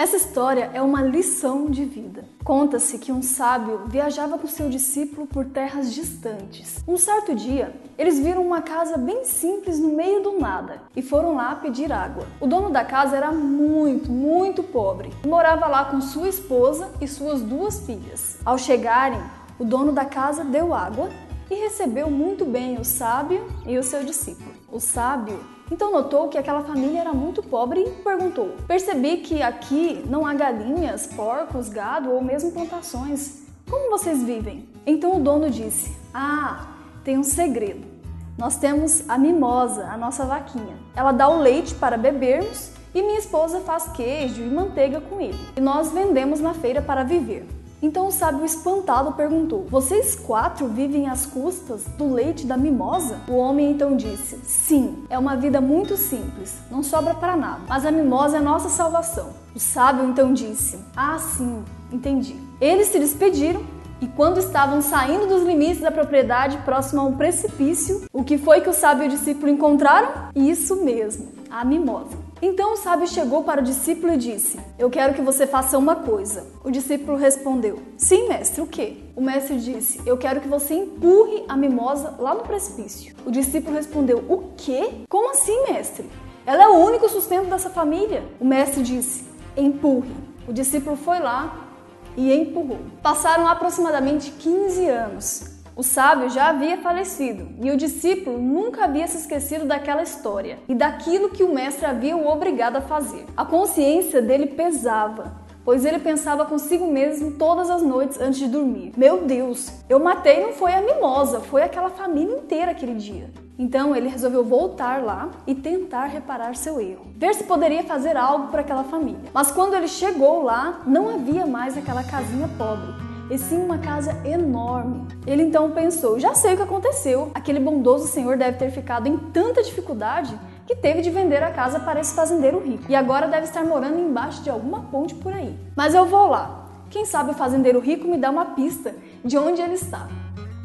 Essa história é uma lição de vida. Conta-se que um sábio viajava com seu discípulo por terras distantes. Um certo dia, eles viram uma casa bem simples no meio do nada e foram lá pedir água. O dono da casa era muito, muito pobre e morava lá com sua esposa e suas duas filhas. Ao chegarem, o dono da casa deu água e recebeu muito bem o sábio e o seu discípulo. O sábio então notou que aquela família era muito pobre e perguntou: Percebi que aqui não há galinhas, porcos, gado ou mesmo plantações. Como vocês vivem? Então o dono disse: Ah, tem um segredo. Nós temos a mimosa, a nossa vaquinha. Ela dá o leite para bebermos e minha esposa faz queijo e manteiga com ele. E nós vendemos na feira para viver. Então o sábio espantado perguntou: Vocês quatro vivem às custas do leite da mimosa? O homem então disse: Sim, é uma vida muito simples, não sobra para nada, mas a mimosa é nossa salvação. O sábio então disse: Ah, sim, entendi. Eles se despediram e quando estavam saindo dos limites da propriedade próximo a um precipício, o que foi que o sábio e o discípulo encontraram? Isso mesmo, a mimosa. Então o sábio chegou para o discípulo e disse: Eu quero que você faça uma coisa. O discípulo respondeu: Sim, mestre, o quê? O mestre disse: Eu quero que você empurre a mimosa lá no precipício. O discípulo respondeu: O quê? Como assim, mestre? Ela é o único sustento dessa família. O mestre disse: Empurre. O discípulo foi lá e empurrou. Passaram aproximadamente 15 anos. O sábio já havia falecido e o discípulo nunca havia se esquecido daquela história e daquilo que o mestre havia o obrigado a fazer. A consciência dele pesava, pois ele pensava consigo mesmo todas as noites antes de dormir: Meu Deus, eu matei não foi a mimosa, foi aquela família inteira aquele dia. Então ele resolveu voltar lá e tentar reparar seu erro, ver se poderia fazer algo para aquela família. Mas quando ele chegou lá, não havia mais aquela casinha pobre e sim uma casa enorme. Ele então pensou: já sei o que aconteceu. Aquele bondoso senhor deve ter ficado em tanta dificuldade que teve de vender a casa para esse fazendeiro rico e agora deve estar morando embaixo de alguma ponte por aí. Mas eu vou lá. Quem sabe o fazendeiro rico me dá uma pista de onde ele está,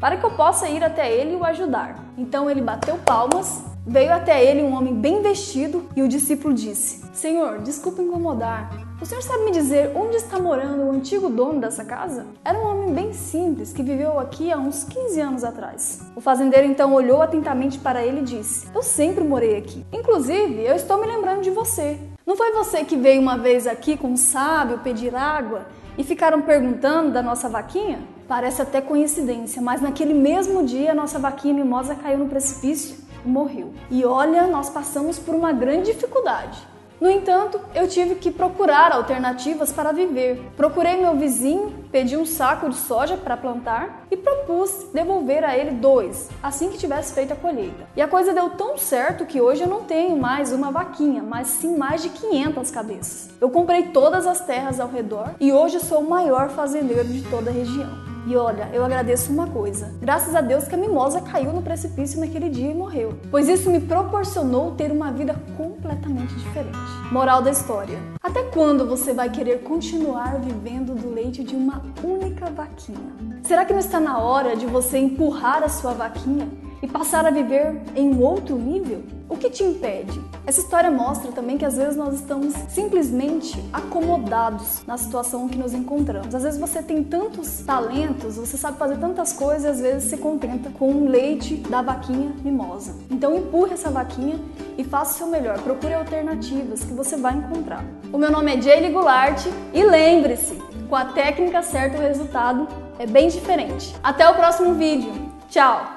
para que eu possa ir até ele e o ajudar. Então ele bateu palmas Veio até ele um homem bem vestido e o discípulo disse: Senhor, desculpa incomodar. O senhor sabe me dizer onde está morando o antigo dono dessa casa? Era um homem bem simples que viveu aqui há uns 15 anos atrás. O fazendeiro então olhou atentamente para ele e disse: Eu sempre morei aqui. Inclusive, eu estou me lembrando de você. Não foi você que veio uma vez aqui com um sábio pedir água e ficaram perguntando da nossa vaquinha? Parece até coincidência, mas naquele mesmo dia a nossa vaquinha mimosa caiu no precipício morreu. E olha, nós passamos por uma grande dificuldade. No entanto, eu tive que procurar alternativas para viver. Procurei meu vizinho, pedi um saco de soja para plantar e propus devolver a ele dois, assim que tivesse feito a colheita. E a coisa deu tão certo que hoje eu não tenho mais uma vaquinha, mas sim mais de 500 cabeças. Eu comprei todas as terras ao redor e hoje sou o maior fazendeiro de toda a região. E olha, eu agradeço uma coisa. Graças a Deus que a mimosa caiu no precipício naquele dia e morreu. Pois isso me proporcionou ter uma vida completamente diferente. Moral da história: Até quando você vai querer continuar vivendo do leite de uma única vaquinha? Será que não está na hora de você empurrar a sua vaquinha e passar a viver em um outro nível? O que te impede? Essa história mostra também que às vezes nós estamos simplesmente acomodados na situação que nos encontramos. Às vezes você tem tantos talentos, você sabe fazer tantas coisas e às vezes se contenta com o leite da vaquinha mimosa. Então empurre essa vaquinha e faça o seu melhor. Procure alternativas que você vai encontrar. O meu nome é Jaylee Goulart e lembre-se, com a técnica certa o resultado é bem diferente. Até o próximo vídeo. Tchau!